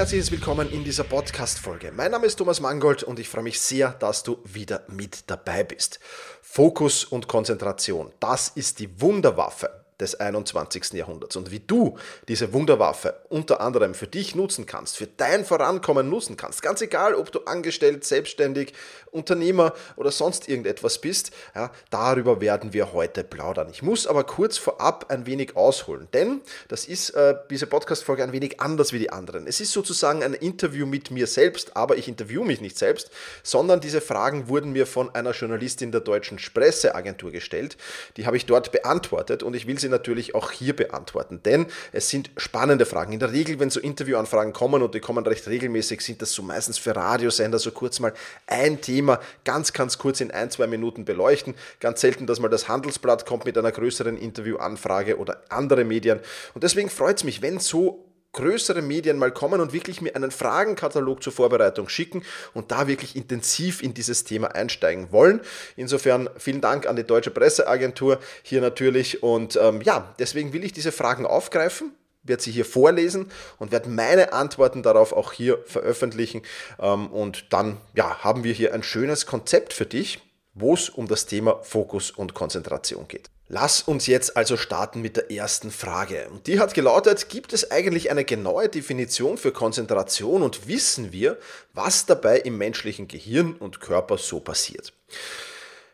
Herzliches Willkommen in dieser Podcast-Folge. Mein Name ist Thomas Mangold und ich freue mich sehr, dass du wieder mit dabei bist. Fokus und Konzentration, das ist die Wunderwaffe des 21. Jahrhunderts und wie du diese Wunderwaffe unter anderem für dich nutzen kannst, für dein Vorankommen nutzen kannst. Ganz egal, ob du angestellt, selbstständig, Unternehmer oder sonst irgendetwas bist, ja, darüber werden wir heute plaudern. Ich muss aber kurz vorab ein wenig ausholen, denn das ist äh, diese Podcast-Folge ein wenig anders wie die anderen. Es ist sozusagen ein Interview mit mir selbst, aber ich interviewe mich nicht selbst, sondern diese Fragen wurden mir von einer Journalistin der Deutschen Presseagentur gestellt. Die habe ich dort beantwortet und ich will sie natürlich auch hier beantworten, denn es sind spannende Fragen. In der Regel, wenn so Interviewanfragen kommen und die kommen recht regelmäßig, sind das so meistens für Radiosender so kurz mal ein Thema ganz, ganz kurz in ein, zwei Minuten beleuchten. Ganz selten, dass mal das Handelsblatt kommt mit einer größeren Interviewanfrage oder andere Medien. Und deswegen freut es mich, wenn so größere Medien mal kommen und wirklich mir einen Fragenkatalog zur Vorbereitung schicken und da wirklich intensiv in dieses Thema einsteigen wollen. Insofern vielen Dank an die Deutsche Presseagentur hier natürlich und ähm, ja, deswegen will ich diese Fragen aufgreifen werde sie hier vorlesen und werde meine Antworten darauf auch hier veröffentlichen. Ähm, und dann ja, haben wir hier ein schönes Konzept für dich, wo es um das Thema Fokus und Konzentration geht. Lass uns jetzt also starten mit der ersten Frage. Und die hat gelautet, gibt es eigentlich eine genaue Definition für Konzentration und wissen wir, was dabei im menschlichen Gehirn und Körper so passiert?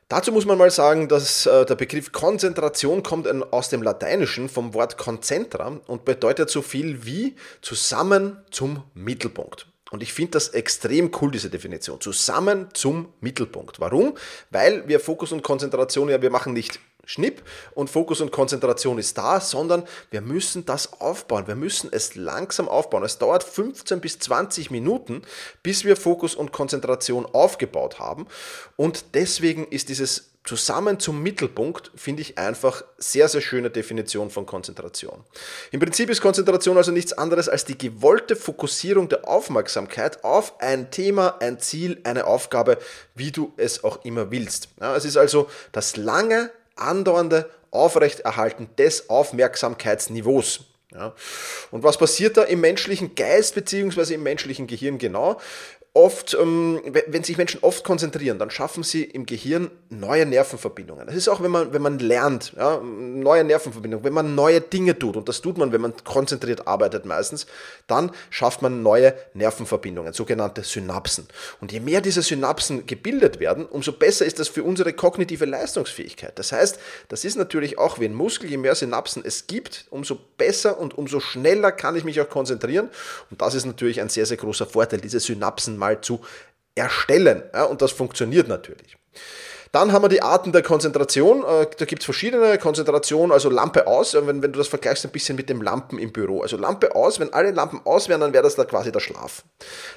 Dazu muss man mal sagen, dass äh, der Begriff Konzentration kommt aus dem Lateinischen vom Wort concentra und bedeutet so viel wie zusammen zum Mittelpunkt. Und ich finde das extrem cool, diese Definition. Zusammen zum Mittelpunkt. Warum? Weil wir Fokus und Konzentration ja, wir machen nicht Schnipp und Fokus und Konzentration ist da, sondern wir müssen das aufbauen. Wir müssen es langsam aufbauen. Es dauert 15 bis 20 Minuten, bis wir Fokus und Konzentration aufgebaut haben. Und deswegen ist dieses zusammen zum Mittelpunkt finde ich einfach sehr, sehr schöne Definition von Konzentration. Im Prinzip ist Konzentration also nichts anderes als die gewollte Fokussierung der Aufmerksamkeit auf ein Thema, ein Ziel, eine Aufgabe, wie du es auch immer willst. Ja, es ist also das lange andauernde Aufrechterhalten des Aufmerksamkeitsniveaus. Ja. Und was passiert da im menschlichen Geist bzw. im menschlichen Gehirn genau? Oft, ähm, wenn sich Menschen oft konzentrieren, dann schaffen sie im Gehirn neue Nervenverbindungen. Das ist auch, wenn man, wenn man lernt, ja, neue Nervenverbindungen, wenn man neue Dinge tut, und das tut man, wenn man konzentriert arbeitet meistens, dann schafft man neue Nervenverbindungen, sogenannte Synapsen. Und je mehr diese Synapsen gebildet werden, umso besser ist das für unsere kognitive Leistungsfähigkeit. Das heißt, das ist natürlich auch wie ein Muskel, je mehr Synapsen es gibt, umso besser und umso schneller kann ich mich auch konzentrieren. Und das ist natürlich ein sehr, sehr großer Vorteil, diese Synapsen mal zu erstellen. Ja, und das funktioniert natürlich. Dann haben wir die Arten der Konzentration. Äh, da gibt es verschiedene Konzentrationen, also Lampe aus, wenn, wenn du das vergleichst ein bisschen mit dem Lampen im Büro. Also Lampe aus, wenn alle Lampen aus wären, dann wäre das da quasi der Schlaf.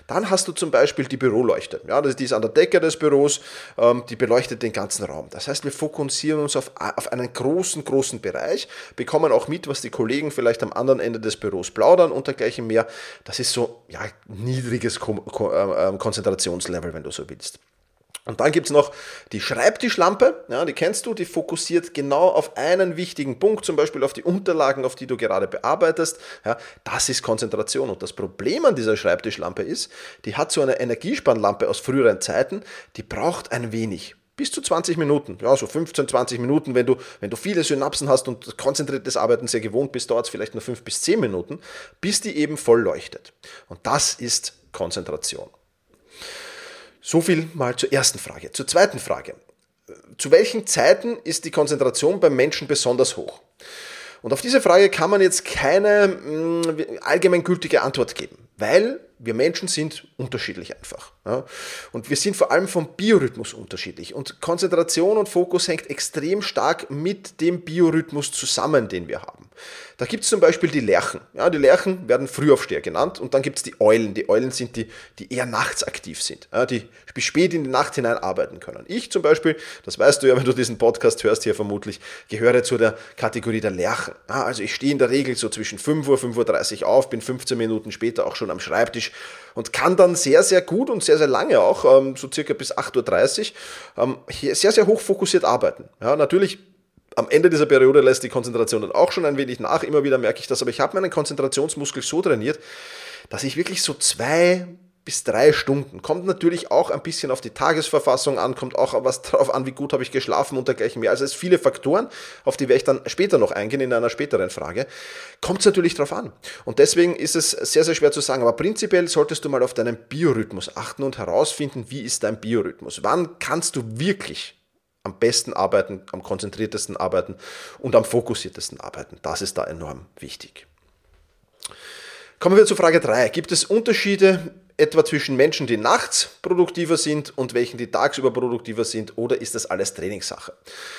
Dann hast du zum Beispiel die Büroleuchte. Ja, die ist an der Decke des Büros, ähm, die beleuchtet den ganzen Raum. Das heißt, wir fokussieren uns auf, auf einen großen, großen Bereich, bekommen auch mit, was die Kollegen vielleicht am anderen Ende des Büros plaudern und dergleichen mehr. Das ist so ja, niedriges Ko Ko äh, Konzentrationslevel, wenn du so willst. Und dann gibt es noch die Schreibtischlampe, ja, die kennst du, die fokussiert genau auf einen wichtigen Punkt, zum Beispiel auf die Unterlagen, auf die du gerade bearbeitest. Ja, das ist Konzentration. Und das Problem an dieser Schreibtischlampe ist, die hat so eine Energiespannlampe aus früheren Zeiten, die braucht ein wenig. Bis zu 20 Minuten, ja, so 15, 20 Minuten, wenn du, wenn du viele Synapsen hast und konzentriertes Arbeiten sehr gewohnt bist, dauert es vielleicht nur 5 bis 10 Minuten, bis die eben voll leuchtet. Und das ist Konzentration. So viel mal zur ersten Frage. Zur zweiten Frage. Zu welchen Zeiten ist die Konzentration beim Menschen besonders hoch? Und auf diese Frage kann man jetzt keine mh, mm, allgemeingültige Antwort geben, weil Wir Menschen sind unterschiedlich einfach. Ja? Und wir sind vor allem vom Biorhythmus unterschiedlich. Und Konzentration und Fokus hängt extrem stark mit dem Biorhythmus zusammen, den wir haben. Da gibt es zum Beispiel die Lerchen. Ja, die Lerchen werden Frühaufsteher genannt und dann gibt es die Eulen. Die Eulen sind die, die eher nachts aktiv sind, ja, die bis spät in die Nacht hinein arbeiten können. Ich zum Beispiel, das weißt du ja, wenn du diesen Podcast hörst hier vermutlich, gehöre zu der Kategorie der Lerchen. Ja, also ich stehe in der Regel so zwischen 5 Uhr, 5.30 Uhr auf, bin 15 Minuten später auch schon am Schreibtisch und kann dann sehr, sehr gut und sehr, sehr lange auch, ähm, so circa bis 8.30 Uhr, ähm, sehr, sehr hoch fokussiert arbeiten. Ja, natürlich am Ende dieser Periode lässt die Konzentration dann auch schon ein wenig nach. Immer wieder merke ich das, aber ich habe meinen Konzentrationsmuskel so trainiert, dass ich wirklich so zwei bis drei Stunden. Kommt natürlich auch ein bisschen auf die Tagesverfassung an, kommt auch was darauf an, wie gut habe ich geschlafen und dergleichen mehr. Also es viele Faktoren, auf die werde ich dann später noch eingehen in einer späteren Frage. Kommt es natürlich darauf an. Und deswegen ist es sehr, sehr schwer zu sagen. Aber prinzipiell solltest du mal auf deinen Biorhythmus achten und herausfinden, wie ist dein Biorhythmus. Wann kannst du wirklich am besten arbeiten, am konzentriertesten arbeiten und am fokussiertesten arbeiten. Das ist da enorm wichtig. Kommen wir zu Frage 3. Gibt es Unterschiede etwa zwischen Menschen, die nachts produktiver sind und welchen, die tagsüber produktiver sind, oder ist das alles Trainingssache?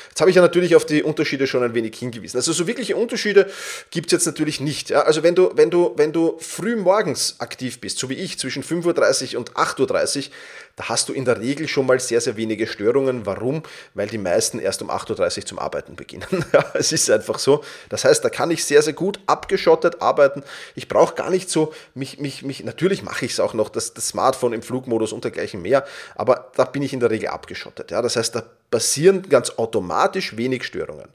Jetzt habe ich ja natürlich auf die Unterschiede schon ein wenig hingewiesen. Also so wirkliche Unterschiede gibt es jetzt natürlich nicht. Ja? Also wenn du, wenn, du, wenn du früh morgens aktiv bist, so wie ich, zwischen 5.30 Uhr und 8.30 Uhr, da hast du in der Regel schon mal sehr, sehr wenige Störungen. Warum? Weil die meisten erst um 8.30 Uhr zum Arbeiten beginnen. ja, es ist einfach so. Das heißt, da kann ich sehr, sehr gut abgeschottet arbeiten. Ich brauche gar nicht so, mich, mich, mich, natürlich mache ich es auch noch, das, das Smartphone im Flugmodus und dergleichen mehr, aber da bin ich in der Regel abgeschottet. Ja, das heißt, da passieren ganz automatisch wenig Störungen.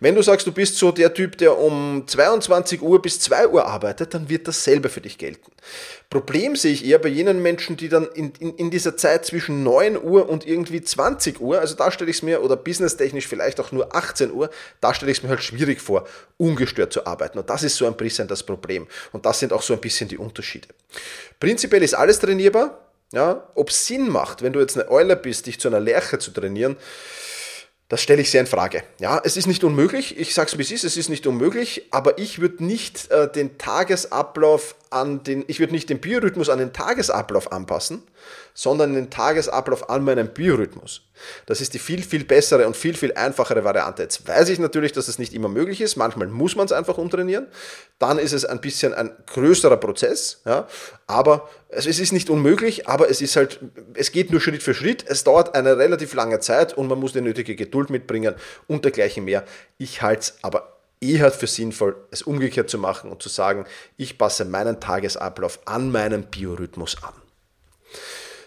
Wenn du sagst, du bist so der Typ, der um 22 Uhr bis 2 Uhr arbeitet, dann wird dasselbe für dich gelten. Problem sehe ich eher bei jenen Menschen, die dann in, in, in dieser Zeit zwischen 9 Uhr und irgendwie 20 Uhr, also da stelle ich es mir, oder businesstechnisch vielleicht auch nur 18 Uhr, da stelle ich es mir halt schwierig vor, ungestört zu arbeiten. Und das ist so ein bisschen das Problem. Und das sind auch so ein bisschen die Unterschiede. Prinzipiell ist alles trainierbar. Ja, ob es Sinn macht, wenn du jetzt eine Eule bist, dich zu einer Lerche zu trainieren, das stelle ich sehr in Frage. Ja, es ist nicht unmöglich. Ich sage es wie es ist, es ist nicht unmöglich, aber ich würde nicht äh, den Tagesablauf an den, ich würde nicht den Biorhythmus an den Tagesablauf anpassen, sondern den Tagesablauf an meinen Biorhythmus. Das ist die viel, viel bessere und viel, viel einfachere Variante. Jetzt weiß ich natürlich, dass es nicht immer möglich ist. Manchmal muss man es einfach umtrainieren. Dann ist es ein bisschen ein größerer Prozess. Ja? Aber es ist nicht unmöglich, aber es ist halt, es geht nur Schritt für Schritt. Es dauert eine relativ lange Zeit und man muss die nötige Geduld mitbringen und dergleichen mehr. Ich halte es aber eher für sinnvoll, es umgekehrt zu machen und zu sagen, ich passe meinen Tagesablauf an meinen Biorhythmus an.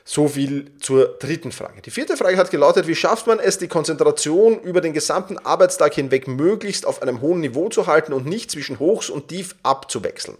So viel zur dritten Frage. Die vierte Frage hat gelautet, wie schafft man es, die Konzentration über den gesamten Arbeitstag hinweg möglichst auf einem hohen Niveau zu halten und nicht zwischen Hochs und Tief abzuwechseln?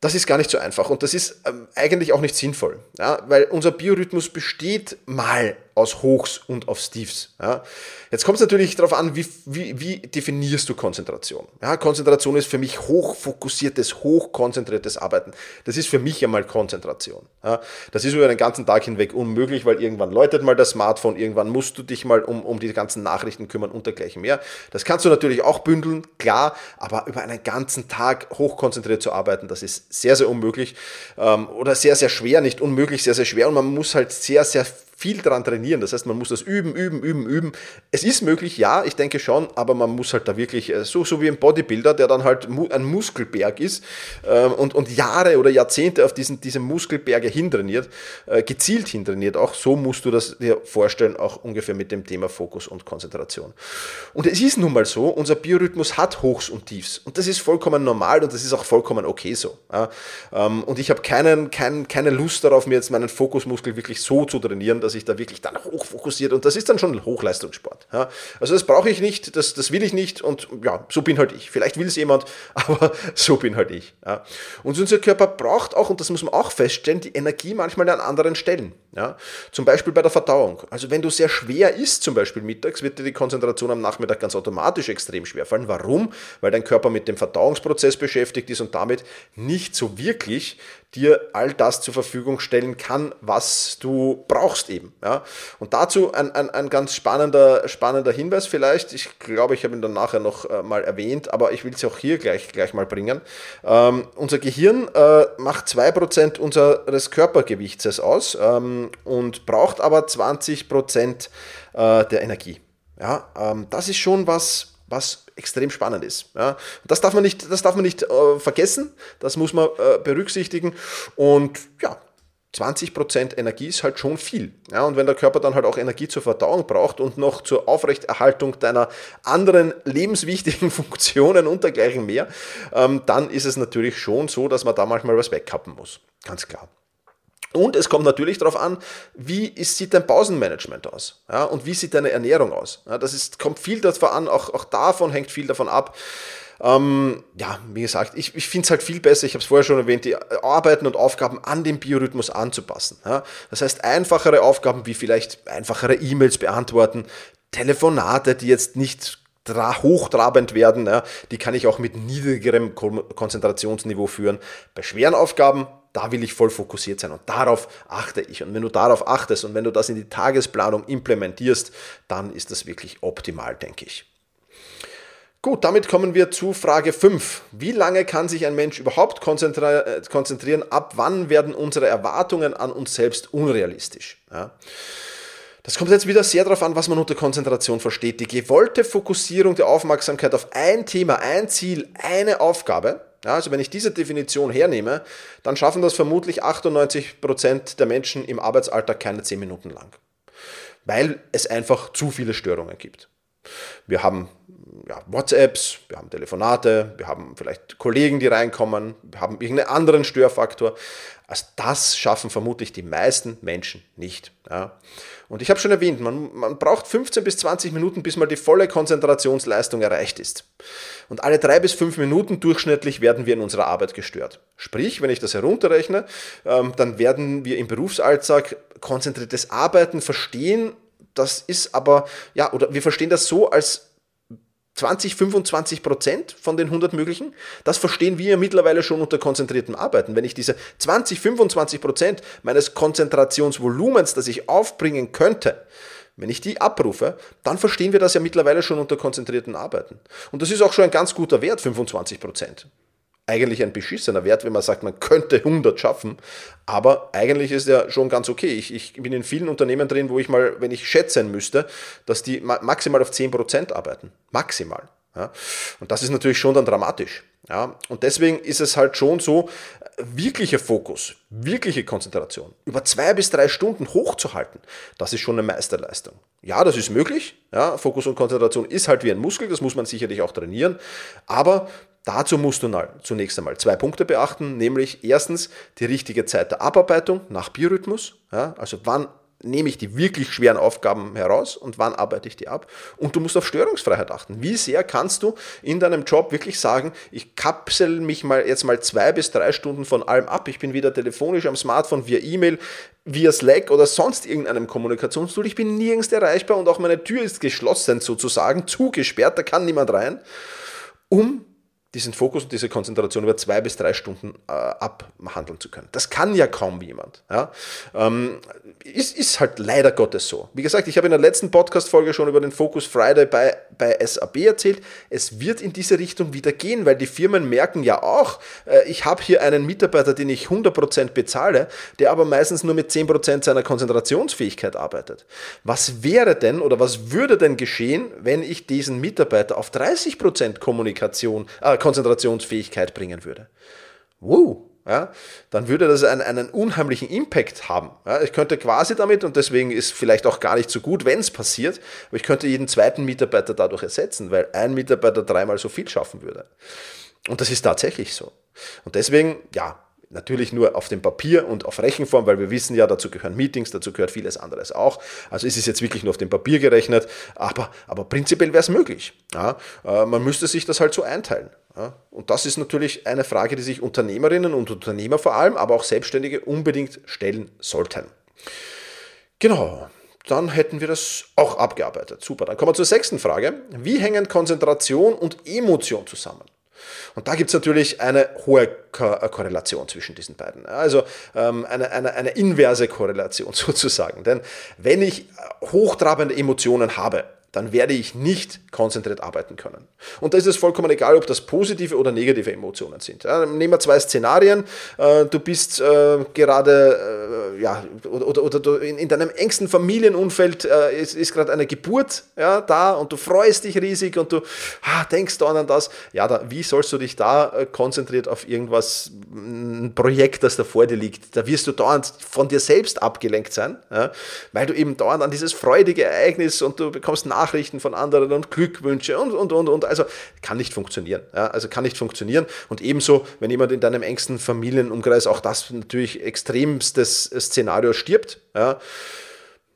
Das ist gar nicht so einfach und das ist ähm, eigentlich auch nicht sinnvoll, ja, weil unser Biorhythmus besteht mal aus Hochs und aus Tiefs. Ja. Jetzt kommt es natürlich darauf an, wie, wie, wie definierst du Konzentration. Ja, Konzentration ist für mich hochfokussiertes, hochkonzentriertes Arbeiten. Das ist für mich einmal Konzentration. Ja. Das ist über den ganzen Tag hinweg unmöglich, weil irgendwann läutet mal das Smartphone, irgendwann musst du dich mal um, um die ganzen Nachrichten kümmern und dergleichen mehr. Das kannst du natürlich auch bündeln, klar, aber über einen ganzen Tag hochkonzentriert zu arbeiten, das ist sehr, sehr unmöglich ähm, oder sehr, sehr schwer, nicht unmöglich, sehr, sehr schwer und man muss halt sehr, sehr viel daran trainieren. Das heißt, man muss das üben, üben, üben, üben. Es ist möglich, ja, ich denke schon, aber man muss halt da wirklich, äh, so, so wie ein Bodybuilder, der dann halt ein Muskelberg ist ähm, und, und Jahre oder Jahrzehnte auf diesen, diese Muskelberge hintrainiert, äh, gezielt hintrainiert auch, so musst du das dir vorstellen, auch ungefähr mit dem Thema Fokus und Konzentration. Und es ist nun mal so, unser Biorhythmus hat Hochs und Tiefs und das ist vollkommen normal und das ist auch vollkommen okay so. Ähm, und ich habe keinen, kein, keine Lust darauf, mir jetzt meinen Fokusmuskel wirklich so zu trainieren, dass dass ich da wirklich dann hochfokussiert und das ist dann schon Hochleistungssport. Ja. Also das brauche ich nicht, das, das will ich nicht und ja, so bin halt ich. Vielleicht will es jemand, aber so bin halt ich. Ja. Und unser Körper braucht auch, und das muss man auch feststellen, die Energie manchmal an anderen Stellen. Ja. Zum Beispiel bei der Verdauung. Also wenn du sehr schwer isst, zum Beispiel mittags, wird dir die Konzentration am Nachmittag ganz automatisch extrem schwer fallen. Warum? Weil dein Körper mit dem Verdauungsprozess beschäftigt ist und damit nicht so wirklich dir all das zur Verfügung stellen kann, was du brauchst eben geben. Ja? Und dazu ein, ein, ein ganz spannender, spannender Hinweis vielleicht. Ich glaube, ich habe ihn dann nachher noch äh, mal erwähnt, aber ich will es auch hier gleich, gleich mal bringen. Ähm, unser Gehirn äh, macht 2% unseres Körpergewichts aus ähm, und braucht aber 20% äh, der Energie. Ja, ähm, das ist schon was, was extrem spannend ist. Ja. Das darf man nicht, das darf man nicht äh, vergessen, das muss man äh, berücksichtigen. Und ja, 20% Energie ist halt schon viel. Ja, und wenn der Körper dann halt auch Energie zur Verdauung braucht und noch zur Aufrechterhaltung deiner anderen lebenswichtigen Funktionen und dergleichen mehr, ähm, dann ist es natürlich schon so, dass man da manchmal was wegkappen muss. Ganz klar. Und es kommt natürlich darauf an, wie ist, sieht dein Pausenmanagement aus? Ja, und wie sieht deine Ernährung aus? Ja, das ist, kommt viel davon an, auch, auch davon hängt viel davon ab. Ähm, ja, wie gesagt, ich, ich finde es halt viel besser, ich habe es vorher schon erwähnt, die Arbeiten und Aufgaben an den Biorhythmus anzupassen. Ja? Das heißt, einfachere Aufgaben wie vielleicht einfachere E-Mails beantworten, Telefonate, die jetzt nicht hochtrabend werden, ja, die kann ich auch mit niedrigerem Konzentrationsniveau führen. Bei schweren Aufgaben da will ich voll fokussiert sein und darauf achte ich. Und wenn du darauf achtest und wenn du das in die Tagesplanung implementierst, dann ist das wirklich optimal, denke ich. Gut, damit kommen wir zu Frage 5. Wie lange kann sich ein Mensch überhaupt äh, konzentrieren? Ab wann werden unsere Erwartungen an uns selbst unrealistisch? Ja. Das kommt jetzt wieder sehr darauf an, was man unter Konzentration versteht. Die gewollte Fokussierung der Aufmerksamkeit auf ein Thema, ein Ziel, eine Aufgabe ja, also wenn ich diese Definition hernehme, dann schaffen das vermutlich 98 Prozent der Menschen im Arbeitsalltag keine 10 Minuten lang, weil es einfach zu viele Störungen gibt. Wir haben ja, WhatsApps, wir haben Telefonate, wir haben vielleicht Kollegen, die reinkommen, wir haben irgendeinen anderen Störfaktor. Also das schaffen vermutlich die meisten Menschen nicht. Ja. Und ich habe schon erwähnt, man, man braucht 15 bis 20 Minuten, bis mal die volle Konzentrationsleistung erreicht ist. Und alle drei bis fünf Minuten durchschnittlich werden wir in unserer Arbeit gestört. Sprich, wenn ich das herunterrechne, ähm, dann werden wir im Berufsalltag konzentriertes Arbeiten verstehen. Das ist aber, ja, oder wir verstehen das so als 20, 25 Prozent von den 100 möglichen. Das verstehen wir mittlerweile schon unter konzentriertem Arbeiten. Wenn ich diese 20, 25 Prozent meines Konzentrationsvolumens, das ich aufbringen könnte, wenn ich die abrufe, dann verstehen wir das ja mittlerweile schon unter konzentrierten Arbeiten. Und das ist auch schon ein ganz guter Wert, 25 Prozent eigentlich ein beschissener Wert, wenn man sagt, man könnte 100 schaffen. Aber eigentlich ist er schon ganz okay. Ich, ich bin in vielen Unternehmen drin, wo ich mal, wenn ich schätzen müsste, dass die maximal auf 10% arbeiten. Maximal. Ja. Und das ist natürlich schon dann dramatisch. Ja. Und deswegen ist es halt schon so, wirklicher Fokus, wirkliche Konzentration über zwei bis drei Stunden hochzuhalten, das ist schon eine Meisterleistung. Ja, das ist möglich. Ja, Fokus und Konzentration ist halt wie ein Muskel, das muss man sicherlich auch trainieren. Aber Dazu musst du zunächst einmal zwei Punkte beachten, nämlich erstens die richtige Zeit der Abarbeitung nach Biorhythmus, ja, also wann nehme ich die wirklich schweren Aufgaben heraus und wann arbeite ich die ab. Und du musst auf Störungsfreiheit achten. Wie sehr kannst du in deinem Job wirklich sagen, ich kapsel mich mal jetzt mal zwei bis drei Stunden von allem ab. Ich bin wieder telefonisch am Smartphone, via E-Mail, via Slack oder sonst irgendeinem Kommunikationstool. Ich bin nirgends erreichbar und auch meine Tür ist geschlossen sozusagen, zugesperrt, da kann niemand rein, um diesen Fokus und diese Konzentration über zwei bis drei Stunden äh, abhandeln zu können. Das kann ja kaum jemand. Ja? Ähm, ist, ist halt leider Gottes so. Wie gesagt, ich habe in der letzten Podcast-Folge schon über den Focus Friday bei, bei SAB erzählt. Es wird in diese Richtung wieder gehen, weil die Firmen merken ja auch, äh, ich habe hier einen Mitarbeiter, den ich 100% bezahle, der aber meistens nur mit 10% seiner Konzentrationsfähigkeit arbeitet. Was wäre denn oder was würde denn geschehen, wenn ich diesen Mitarbeiter auf 30% Kommunikation, äh, Konzentrationsfähigkeit bringen würde. Wow, ja, dann würde das einen, einen unheimlichen Impact haben. Ja, ich könnte quasi damit, und deswegen ist vielleicht auch gar nicht so gut, wenn es passiert, aber ich könnte jeden zweiten Mitarbeiter dadurch ersetzen, weil ein Mitarbeiter dreimal so viel schaffen würde. Und das ist tatsächlich so. Und deswegen, ja, Natürlich nur auf dem Papier und auf Rechenform, weil wir wissen ja, dazu gehören Meetings, dazu gehört vieles anderes auch. Also ist es jetzt wirklich nur auf dem Papier gerechnet, aber, aber prinzipiell wäre es möglich. Ja, äh, man müsste sich das halt so einteilen. Und das ist natürlich eine Frage, die sich Unternehmerinnen und Unternehmer vor allem, aber auch Selbstständige unbedingt stellen sollten. Genau, dann hätten wir das auch abgearbeitet. Super, dann kommen wir zur sechsten Frage. Wie hängen Konzentration und Emotion zusammen? Und da gibt es natürlich eine hohe Ko äh, Korrelation zwischen diesen beiden. Also ähm, eine, eine, eine inverse Korrelation sozusagen. Denn wenn ich hochtrabende Emotionen habe, dann werde ich nicht konzentriert arbeiten können. Und da ist es vollkommen egal, ob das positive oder negative Emotionen sind. Ja, nehmen wir zwei Szenarien. Äh, du bist äh, gerade, äh, ja, oder, oder, oder in, in, deinem engsten Familienumfeld ist, ist gerade eine Geburt ja, da und du freust dich riesig und du ah, denkst dann an das. Ja, da, wie sollst du dich da konzentriert auf irgendwas, ein Projekt, das da vor dir liegt? Da wirst du dauernd von dir selbst abgelenkt sein, ja, weil du eben dauernd an dieses freudige Ereignis und du bekommst Nachrichten Nachrichten von anderen und Glückwünsche und, und, und, und. Also kann nicht funktionieren. Ja, also kann nicht funktionieren. Und ebenso, wenn jemand in deinem engsten Familienumkreis auch das natürlich extremstes Szenario stirbt, ja,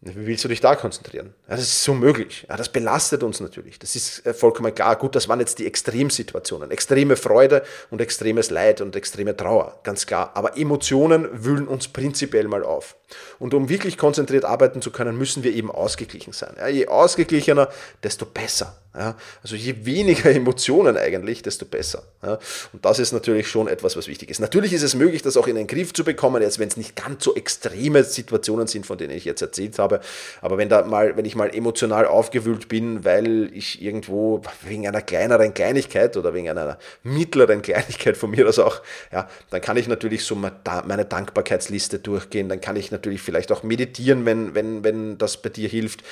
wie willst du dich da konzentrieren? Ja, das ist so möglich. Ja, das belastet uns natürlich. Das ist äh, vollkommen klar. Gut, das waren jetzt die Extremsituationen. Extreme Freude und extremes Leid und extreme Trauer. Ganz klar. Aber Emotionen wühlen uns prinzipiell mal auf. Und um wirklich konzentriert arbeiten zu können, müssen wir eben ausgeglichen sein. Ja, je ausgeglichener, desto besser. Ja, also je weniger Emotionen eigentlich, desto besser. Ja, und das ist natürlich schon etwas, was wichtig ist. Natürlich ist es möglich, das auch in den Griff zu bekommen, jetzt wenn es nicht ganz so extreme Situationen sind, von denen ich jetzt erzählt habe. Aber wenn da mal, wenn ich mal emotional aufgewühlt bin, weil ich irgendwo wegen einer kleineren Kleinigkeit oder wegen einer mittleren Kleinigkeit von mir aus auch, ja, dann kann ich natürlich so meine Dankbarkeitsliste durchgehen. Dann kann ich natürlich vielleicht auch meditieren, wenn, wenn, wenn das bei dir hilft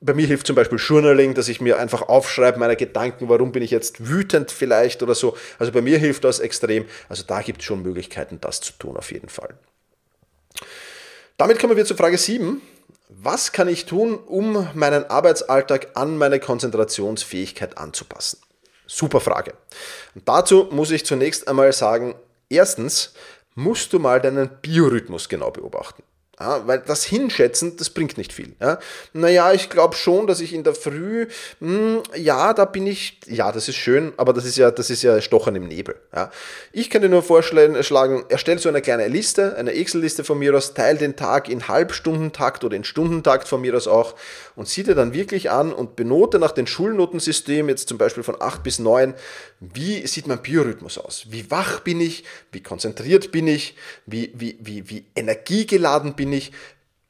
bei mir hilft zum Beispiel Journaling, dass ich mir einfach aufschreibe, meine Gedanken, warum bin ich jetzt wütend vielleicht oder so. Also bei mir hilft das extrem. Also da gibt es schon Möglichkeiten, das zu tun, auf jeden Fall. Damit kommen wir zur Frage 7. Was kann ich tun, um meinen Arbeitsalltag an meine Konzentrationsfähigkeit anzupassen? Super Frage. Und dazu muss ich zunächst einmal sagen, erstens musst du mal deinen Biorhythmus genau beobachten. Ja, weil das Hinschätzen, das bringt nicht viel. Ja. Naja, ich glaube schon, dass ich in der Früh, mh, hm, ja, da bin ich, ja, das ist schön, aber das ist ja, das ist ja Stochern im Nebel. Ja. Ich kann dir nur vorschlagen, erstell so eine kleine Liste, eine Excel-Liste von mir aus, teile den Tag in Halbstundentakt oder in Stundentakt von mir aus auch und sieh dir dann wirklich an und benote nach dem Schulnotensystem, jetzt zum Beispiel von 8 bis 9, wie sieht mein Biorhythmus aus? Wie wach bin ich? Wie konzentriert bin ich? Wie, wie, wie, wie energiegeladen bin ich?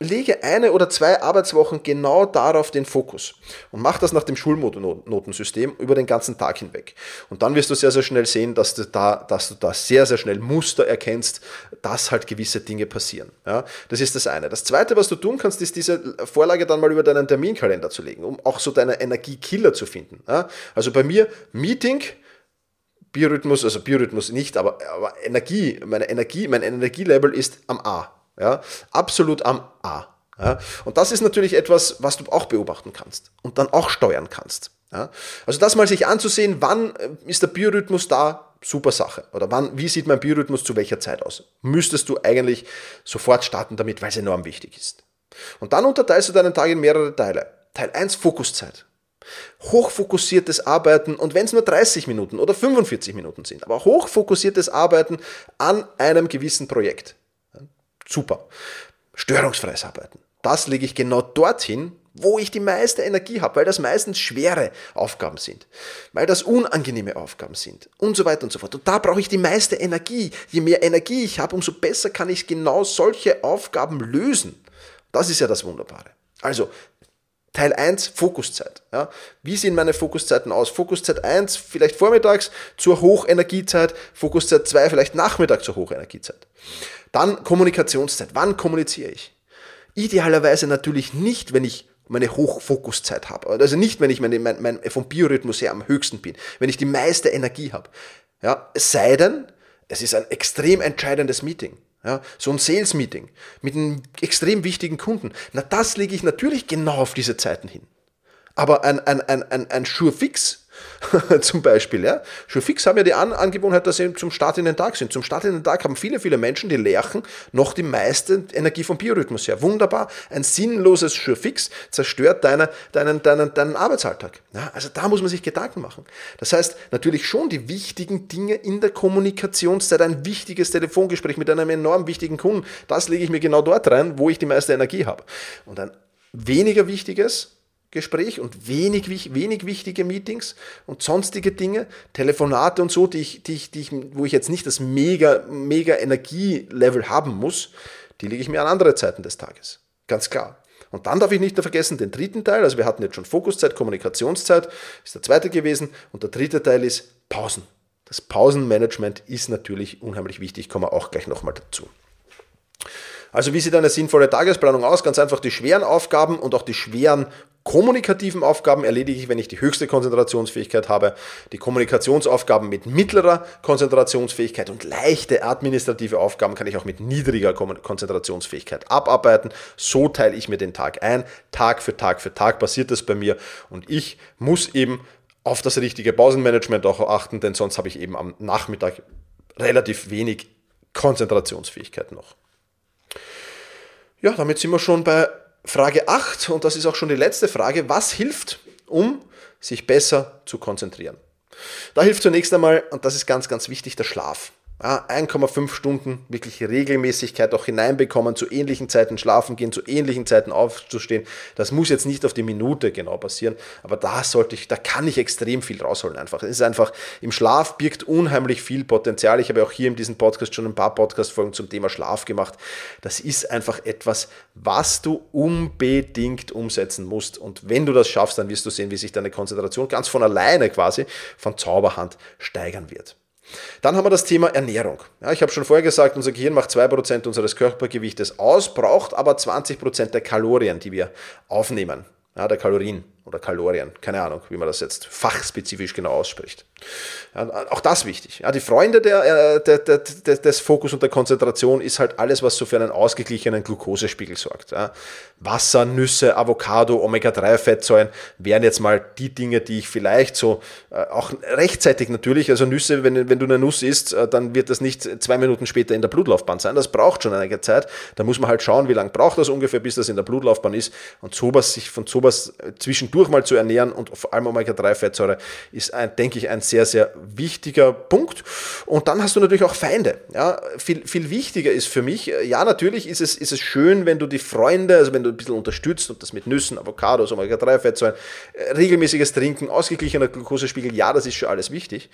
Lege eine oder zwei Arbeitswochen genau darauf den Fokus und mach das nach dem Schulnotensystem über den ganzen Tag hinweg. Und dann wirst du sehr, sehr schnell sehen, dass du da, dass du da sehr, sehr schnell Muster erkennst, dass halt gewisse Dinge passieren. Ja, das ist das eine. Das zweite, was du tun kannst, ist diese Vorlage dann mal über deinen Terminkalender zu legen, um auch so deine Energiekiller zu finden. Ja, also bei mir Meeting, Biorhythmus, also Biorhythmus nicht, aber, aber Energie, meine Energie, mein Energielevel ist am A. Ja? Absolut am A. Ja? Und das ist natürlich etwas, was du auch beobachten kannst und dann auch steuern kannst. Ja? Also das mal sich anzusehen, wann äh, ist der Biorhythmus da, super Sache. Oder wann, wie sieht mein Biorhythmus zu welcher Zeit aus? Müsstest du eigentlich sofort starten damit, weil es enorm wichtig ist. Und dann unterteilst du deinen Tag in mehrere Teile. Teil 1 Fokuszeit hochfokussiertes Arbeiten und wenn es nur 30 Minuten oder 45 Minuten sind, aber hochfokussiertes Arbeiten an einem gewissen Projekt. Super. Störungsfreies Arbeiten. Das lege ich genau dorthin, wo ich die meiste Energie habe, weil das meistens schwere Aufgaben sind, weil das unangenehme Aufgaben sind und so weiter und so fort. Und da brauche ich die meiste Energie. Je mehr Energie ich habe, umso besser kann ich genau solche Aufgaben lösen. Das ist ja das Wunderbare. Also Teil 1, Fokuszeit. Ja. Wie sehen meine Fokuszeiten aus? Fokuszeit 1 vielleicht vormittags zur Hochenergiezeit, Fokuszeit 2 vielleicht Nachmittag zur Hochenergiezeit. Dann Kommunikationszeit. Wann kommuniziere ich? Idealerweise natürlich nicht, wenn ich meine Hochfokuszeit habe. Also nicht, wenn ich meine, mein, mein, vom Biorhythmus her am höchsten bin, wenn ich die meiste Energie habe. Ja, es sei denn, es ist ein extrem entscheidendes Meeting. Ja, so ein Sales-Meeting mit einem extrem wichtigen Kunden. Na, das lege ich natürlich genau auf diese Zeiten hin. Aber ein, ein, ein, ein, ein Sure-Fix zum Beispiel. Ja? Schon fix haben ja die An Angewohnheit, dass sie zum Start in den Tag sind. Zum Start in den Tag haben viele, viele Menschen, die lerchen, noch die meiste Energie vom Biorhythmus her. Wunderbar. Ein sinnloses Sure fix zerstört deine, deinen, deinen, deinen Arbeitsalltag. Ja? Also da muss man sich Gedanken machen. Das heißt, natürlich schon die wichtigen Dinge in der Kommunikationszeit, ein wichtiges Telefongespräch mit einem enorm wichtigen Kunden, das lege ich mir genau dort rein, wo ich die meiste Energie habe. Und ein weniger wichtiges, Gespräch und wenig, wenig wichtige Meetings und sonstige Dinge, Telefonate und so, die ich, die ich, die ich, wo ich jetzt nicht das mega, mega Energielevel haben muss, die lege ich mir an andere Zeiten des Tages. Ganz klar. Und dann darf ich nicht vergessen den dritten Teil, also wir hatten jetzt schon Fokuszeit, Kommunikationszeit, ist der zweite gewesen und der dritte Teil ist Pausen. Das Pausenmanagement ist natürlich unheimlich wichtig, kommen wir auch gleich nochmal dazu. Also wie sieht eine sinnvolle Tagesplanung aus? Ganz einfach die schweren Aufgaben und auch die schweren kommunikativen Aufgaben erledige ich, wenn ich die höchste Konzentrationsfähigkeit habe. Die Kommunikationsaufgaben mit mittlerer Konzentrationsfähigkeit und leichte administrative Aufgaben kann ich auch mit niedriger Konzentrationsfähigkeit abarbeiten. So teile ich mir den Tag ein. Tag für Tag für Tag passiert das bei mir und ich muss eben auf das richtige Pausenmanagement auch achten, denn sonst habe ich eben am Nachmittag relativ wenig Konzentrationsfähigkeit noch. Ja, damit sind wir schon bei Frage 8 und das ist auch schon die letzte Frage. Was hilft, um sich besser zu konzentrieren? Da hilft zunächst einmal, und das ist ganz, ganz wichtig, der Schlaf. Ja, 1,5 Stunden wirklich Regelmäßigkeit auch hineinbekommen, zu ähnlichen Zeiten schlafen gehen, zu ähnlichen Zeiten aufzustehen. Das muss jetzt nicht auf die Minute genau passieren, aber da sollte ich, da kann ich extrem viel rausholen einfach. Es ist einfach, im Schlaf birgt unheimlich viel Potenzial. Ich habe auch hier in diesem Podcast schon ein paar Podcast-Folgen zum Thema Schlaf gemacht. Das ist einfach etwas, was du unbedingt umsetzen musst. Und wenn du das schaffst, dann wirst du sehen, wie sich deine Konzentration ganz von alleine quasi von Zauberhand steigern wird. Dann haben wir das Thema Ernährung. Ja, ich habe schon vorher gesagt, unser Gehirn macht 2% unseres Körpergewichtes aus, braucht aber 20% der Kalorien, die wir aufnehmen, ja, der Kalorien oder Kalorien, keine Ahnung, wie man das jetzt fachspezifisch genau ausspricht. Ja, auch das wichtig. Ja, die Freunde der, äh, der, der, des Fokus und der Konzentration ist halt alles, was so für einen ausgeglichenen Glukosespiegel sorgt. Ja. Wasser, Nüsse, Avocado, Omega-3-Fettsäuren wären jetzt mal die Dinge, die ich vielleicht so äh, auch rechtzeitig natürlich, also Nüsse, wenn, wenn du eine Nuss isst, äh, dann wird das nicht zwei Minuten später in der Blutlaufbahn sein. Das braucht schon einige Zeit. Da muss man halt schauen, wie lange braucht das ungefähr, bis das in der Blutlaufbahn ist. Und sowas, sich von sowas zwischendurch mal zu ernähren und vor allem Omega-3-Fettsäure ist, ein, denke ich, ein sehr, sehr wichtiger Punkt. Und dann hast du natürlich auch Feinde. Ja, viel, viel wichtiger ist für mich, ja, natürlich ist es, ist es schön, wenn du die Freunde, also wenn du ein bisschen unterstützt und das mit Nüssen, Avocados, Omega-3-Fettsäuren, äh, regelmäßiges Trinken, ausgeglichener Glukosespiegel, ja, das ist schon alles wichtig.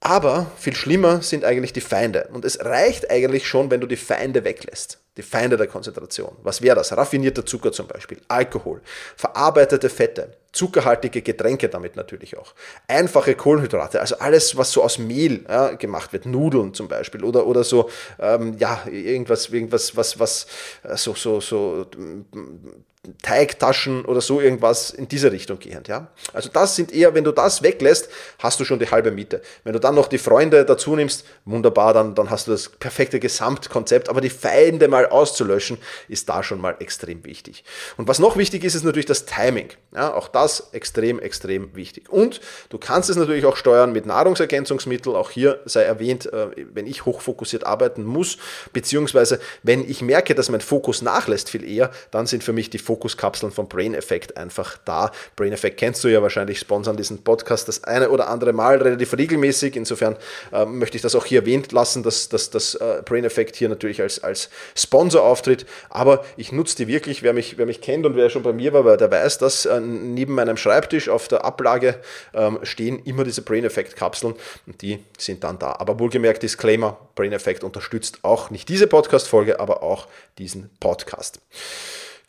Aber viel schlimmer sind eigentlich die Feinde. Und es reicht eigentlich schon, wenn du die Feinde weglässt. Die Feinde der Konzentration. Was wäre das? Raffinierter Zucker zum Beispiel, Alkohol, verarbeitete Fette, zuckerhaltige Getränke damit natürlich auch, einfache Kohlenhydrate, also alles, was so aus Mehl ja, gemacht wird, Nudeln zum Beispiel oder, oder so, ähm, ja, irgendwas, irgendwas, was, was, äh, so, so, so Teigtaschen oder so irgendwas in diese Richtung gehend. Ja? Also das sind eher, wenn du das weglässt, hast du schon die halbe Miete. Wenn du dann noch die Freunde dazu nimmst, wunderbar, dann, dann hast du das perfekte Gesamtkonzept. Aber die Feinde mal auszulöschen, ist da schon mal extrem wichtig. Und was noch wichtig ist, ist natürlich das Timing. Ja, auch das extrem, extrem wichtig. Und du kannst es natürlich auch steuern mit Nahrungsergänzungsmitteln. Auch hier sei erwähnt, äh, wenn ich hochfokussiert arbeiten muss, beziehungsweise wenn ich merke, dass mein Fokus nachlässt viel eher, dann sind für mich die Fokuskapseln von Brain Effect einfach da. Brain Effect kennst du ja wahrscheinlich, sponsern diesen Podcast das eine oder andere Mal relativ regelmäßig. Insofern äh, möchte ich das auch hier erwähnt lassen, dass, dass das äh, Brain Effect hier natürlich als, als Sponsor auftritt. Aber ich nutze die wirklich, wer mich, wer mich kennt und wer schon bei mir war, der weiß, dass äh, neben meinem Schreibtisch auf der Ablage ähm, stehen immer diese Brain Effect Kapseln und die sind dann da. Aber wohlgemerkt, Disclaimer, Brain Effect unterstützt auch nicht diese Podcast-Folge, aber auch diesen Podcast.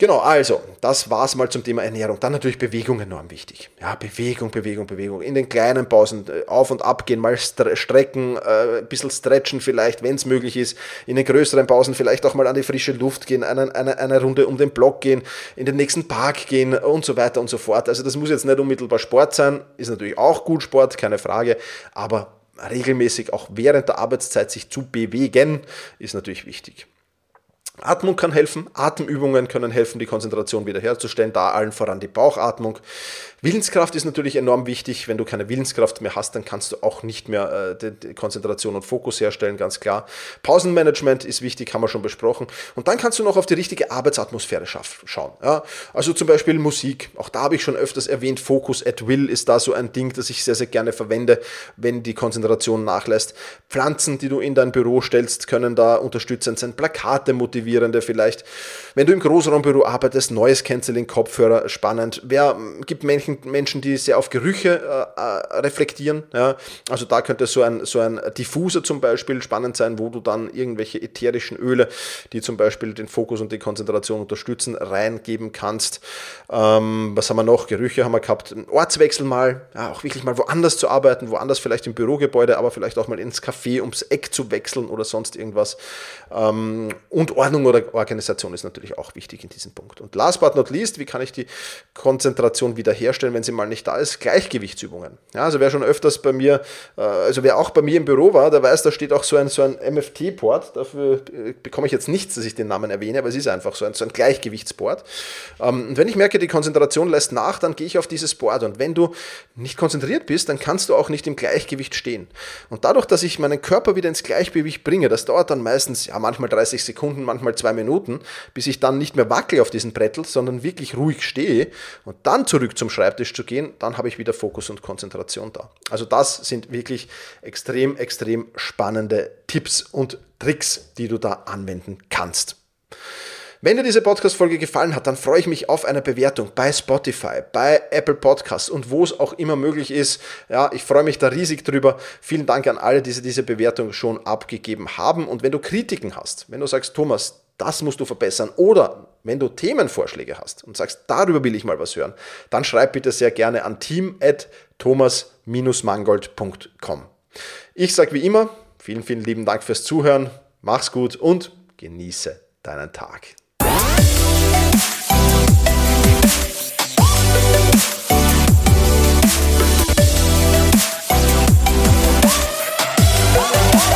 Genau, also, das war es mal zum Thema Ernährung. Dann natürlich Bewegung enorm wichtig. Ja, Bewegung, Bewegung, Bewegung. In den kleinen Pausen äh, auf und ab gehen, mal strecken, äh, ein bisschen stretchen vielleicht, wenn es möglich ist. In den größeren Pausen vielleicht auch mal an die frische Luft gehen, eine, eine, eine Runde um den Block gehen, in den nächsten Park gehen und so weiter und so fort. Also das muss jetzt nicht unmittelbar Sport sein, ist natürlich auch gut Sport, keine Frage, aber regelmäßig auch während der Arbeitszeit sich zu bewegen, ist natürlich wichtig. Atmung kann helfen, Atemübungen können helfen, die Konzentration wiederherzustellen, da allen voran die Bauchatmung. Willenskraft ist natürlich enorm wichtig. Wenn du keine Willenskraft mehr hast, dann kannst du auch nicht mehr äh, die, Konzentration und Fokus herstellen, ganz klar. Pausenmanagement ist wichtig, haben wir schon besprochen. Und dann kannst du noch auf die richtige Arbeitsatmosphäre schauen. Ja? Also zum Beispiel Musik. Auch da habe ich schon öfters erwähnt, Focus at Will ist da so ein Ding, das ich sehr, sehr gerne verwende, wenn die Konzentration nachlässt. Pflanzen, die du in dein Büro stellst, können da unterstützend sein. Plakate motivieren motivierende vielleicht. Wenn du im Großraumbüro arbeitest, neues Canceling, Kopfhörer, spannend. Wer gibt Menschen, Menschen die sehr auf Gerüche äh, äh, reflektieren? Ja? Also da könnte so ein, so ein Diffuser zum Beispiel spannend sein, wo du dann irgendwelche ätherischen Öle, die zum Beispiel den Fokus und die Konzentration unterstützen, reingeben kannst. Ähm, was haben wir noch? Gerüche haben wir gehabt. Ortswechsel mal, ja, auch wirklich mal woanders zu arbeiten, woanders vielleicht im Bürogebäude, aber vielleicht auch mal ins Café ums Eck zu wechseln oder sonst irgendwas. Ähm, und Ordnung oder Organisation ist natürlich auch wichtig in diesem Punkt. Und last but not least, wie kann ich die Konzentration wiederherstellen, wenn sie mal nicht da ist? Gleichgewichtsübungen. Ja, also wer schon öfters bei mir, äh, also wer auch bei mir im Büro war, der weiß, da steht auch so ein, so ein MFT-Port. Dafür äh, bekomme ich jetzt nichts, dass ich den Namen erwähne, aber es ist einfach so ein, so ein Gleichgewichtsport. Ähm, und wenn ich merke, die Konzentration lässt nach, dann gehe ich auf dieses Board. Und wenn du nicht konzentriert bist, dann kannst du auch nicht im Gleichgewicht stehen. Und dadurch, dass ich meinen Körper wieder ins Gleichgewicht bringe, das dauert dann meistens, ja, manchmal 30 Sekunden, manchmal zwei Minuten, bis ich dann nicht mehr wackel auf diesen Brettel, sondern wirklich ruhig stehe und dann zurück zum Schreibtisch zu gehen, dann habe ich wieder Fokus und Konzentration da. Also das sind wirklich extrem, extrem spannende Tipps und Tricks, die du da anwenden kannst. Wenn dir diese Podcast-Folge gefallen hat, dann freue ich mich auf eine Bewertung bei Spotify, bei Apple Podcasts und wo es auch immer möglich ist. Ja, ich freue mich da riesig drüber. Vielen Dank an alle, die diese Bewertung schon abgegeben haben. Und wenn du Kritiken hast, wenn du sagst, Thomas, das musst du verbessern oder wenn du Themenvorschläge hast und sagst, darüber will ich mal was hören, dann schreib bitte sehr gerne an team@thomas-mangold.com. Ich sage wie immer, vielen, vielen lieben Dank fürs Zuhören. Mach's gut und genieße deinen Tag.